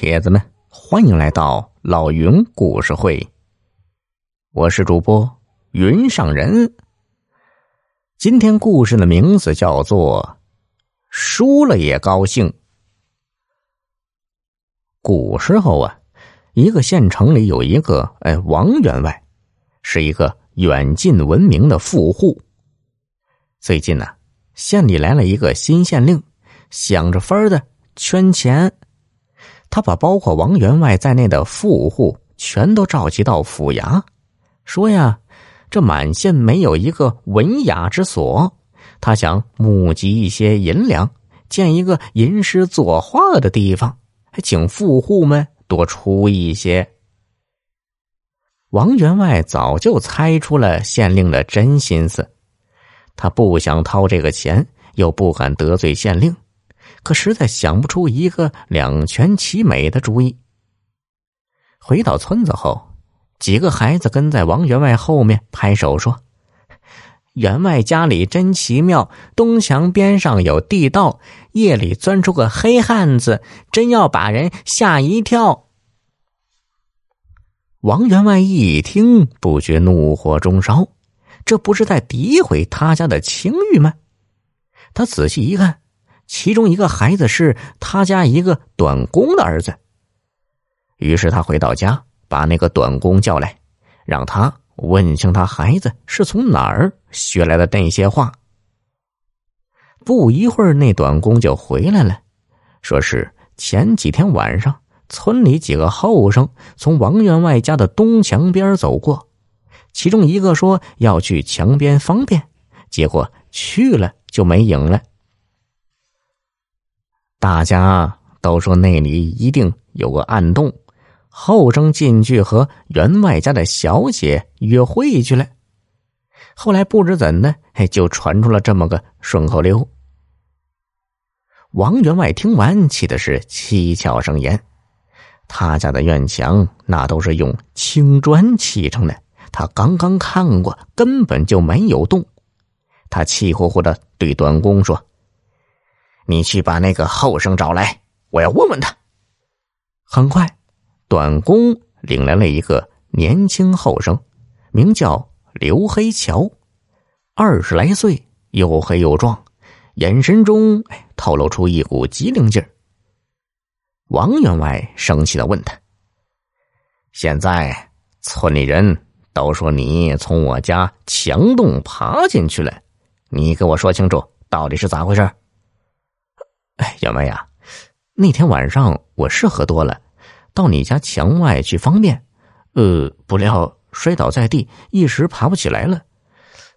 铁子们，欢迎来到老云故事会。我是主播云上人。今天故事的名字叫做“输了也高兴”。古时候啊，一个县城里有一个哎王员外，是一个远近闻名的富户。最近呢，县里来了一个新县令。想着法儿的圈钱，他把包括王员外在内的富户全都召集到府衙，说呀：“这满县没有一个文雅之所，他想募集一些银两，建一个吟诗作画的地方，还请富户们多出一些。”王员外早就猜出了县令的真心思，他不想掏这个钱，又不敢得罪县令。可实在想不出一个两全其美的主意。回到村子后，几个孩子跟在王员外后面拍手说：“员外家里真奇妙，东墙边上有地道，夜里钻出个黑汉子，真要把人吓一跳。”王员外一听，不觉怒火中烧，这不是在诋毁他家的清誉吗？他仔细一看。其中一个孩子是他家一个短工的儿子。于是他回到家，把那个短工叫来，让他问清他孩子是从哪儿学来的那些话。不一会儿，那短工就回来了，说是前几天晚上，村里几个后生从王员外家的东墙边走过，其中一个说要去墙边方便，结果去了就没影了。大家都说那里一定有个暗洞，后生进去和员外家的小姐约会去了。后来不知怎的，就传出了这么个顺口溜。王员外听完，气的是七窍生烟。他家的院墙那都是用青砖砌成的，他刚刚看过，根本就没有洞。他气呼呼的对短工说。你去把那个后生找来，我要问问他。很快，短工领来了一个年轻后生，名叫刘黑桥，二十来岁，又黑又壮，眼神中透露出一股机灵劲儿。王员外生气的问他：“现在村里人都说你从我家墙洞爬进去了，你给我说清楚，到底是咋回事？”哎，员外呀，那天晚上我是喝多了，到你家墙外去方便，呃，不料摔倒在地，一时爬不起来了。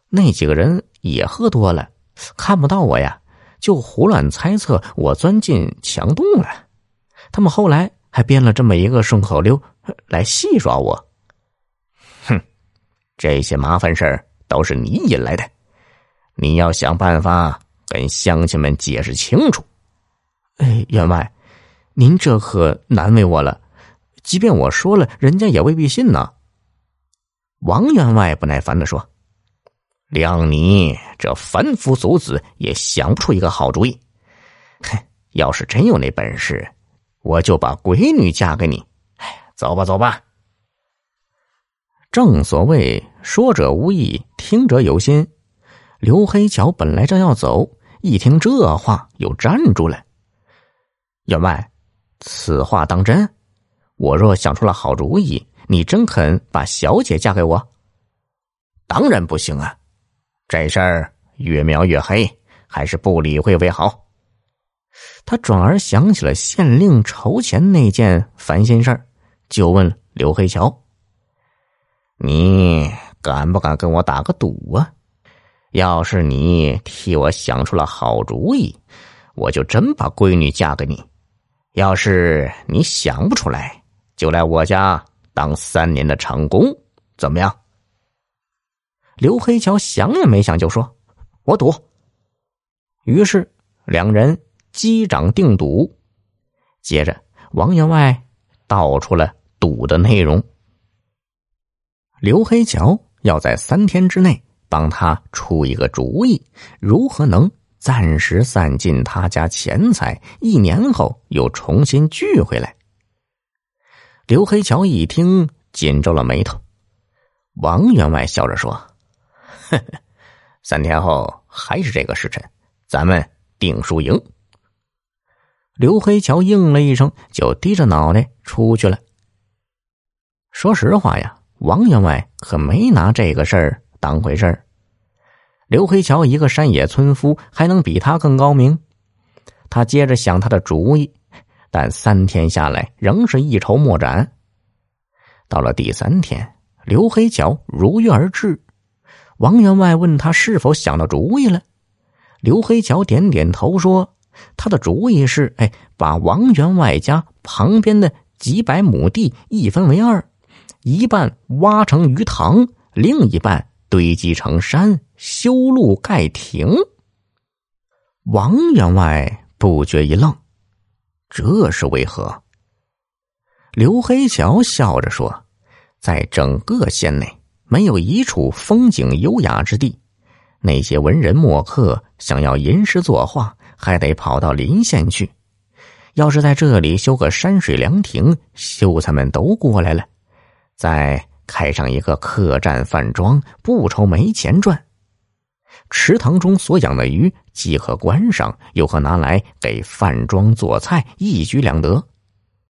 那几个人也喝多了，看不到我呀，就胡乱猜测我钻进墙洞了。他们后来还编了这么一个顺口溜来戏耍我。哼，这些麻烦事儿都是你引来的，你要想办法跟乡亲们解释清楚。哎，员外，您这可难为我了。即便我说了，人家也未必信呢。王员外不耐烦的说：“谅你这凡夫俗子也想不出一个好主意。哼，要是真有那本事，我就把闺女嫁给你。哎，走吧，走吧。正所谓说者无意，听者有心。刘黑桥本来正要走，一听这话，又站住了。员外，此话当真？我若想出了好主意，你真肯把小姐嫁给我？当然不行啊！这事儿越描越黑，还是不理会为好。他转而想起了县令筹钱那件烦心事儿，就问刘黑桥：“你敢不敢跟我打个赌啊？要是你替我想出了好主意，我就真把闺女嫁给你。”要是你想不出来，就来我家当三年的长工，怎么样？刘黑桥想也没想就说：“我赌。”于是两人击掌定赌。接着，王员外道出了赌的内容：刘黑桥要在三天之内帮他出一个主意，如何能。暂时散尽他家钱财，一年后又重新聚回来。刘黑桥一听，紧皱了眉头。王员外笑着说：“呵呵，三天后还是这个时辰，咱们定输赢。”刘黑桥应了一声，就低着脑袋出去了。说实话呀，王员外可没拿这个事儿当回事儿。刘黑桥一个山野村夫，还能比他更高明？他接着想他的主意，但三天下来仍是一筹莫展。到了第三天，刘黑桥如约而至。王员外问他是否想到主意了，刘黑桥点点头说：“他的主意是，哎，把王员外家旁边的几百亩地一分为二，一半挖成鱼塘，另一半堆积成山。”修路盖亭，王员外不觉一愣，这是为何？刘黑桥笑着说：“在整个县内，没有一处风景优雅之地。那些文人墨客想要吟诗作画，还得跑到邻县去。要是在这里修个山水凉亭，秀才们都过来了，在开上一个客栈饭庄，不愁没钱赚。”池塘中所养的鱼，既可观赏，又可拿来给饭庄做菜，一举两得。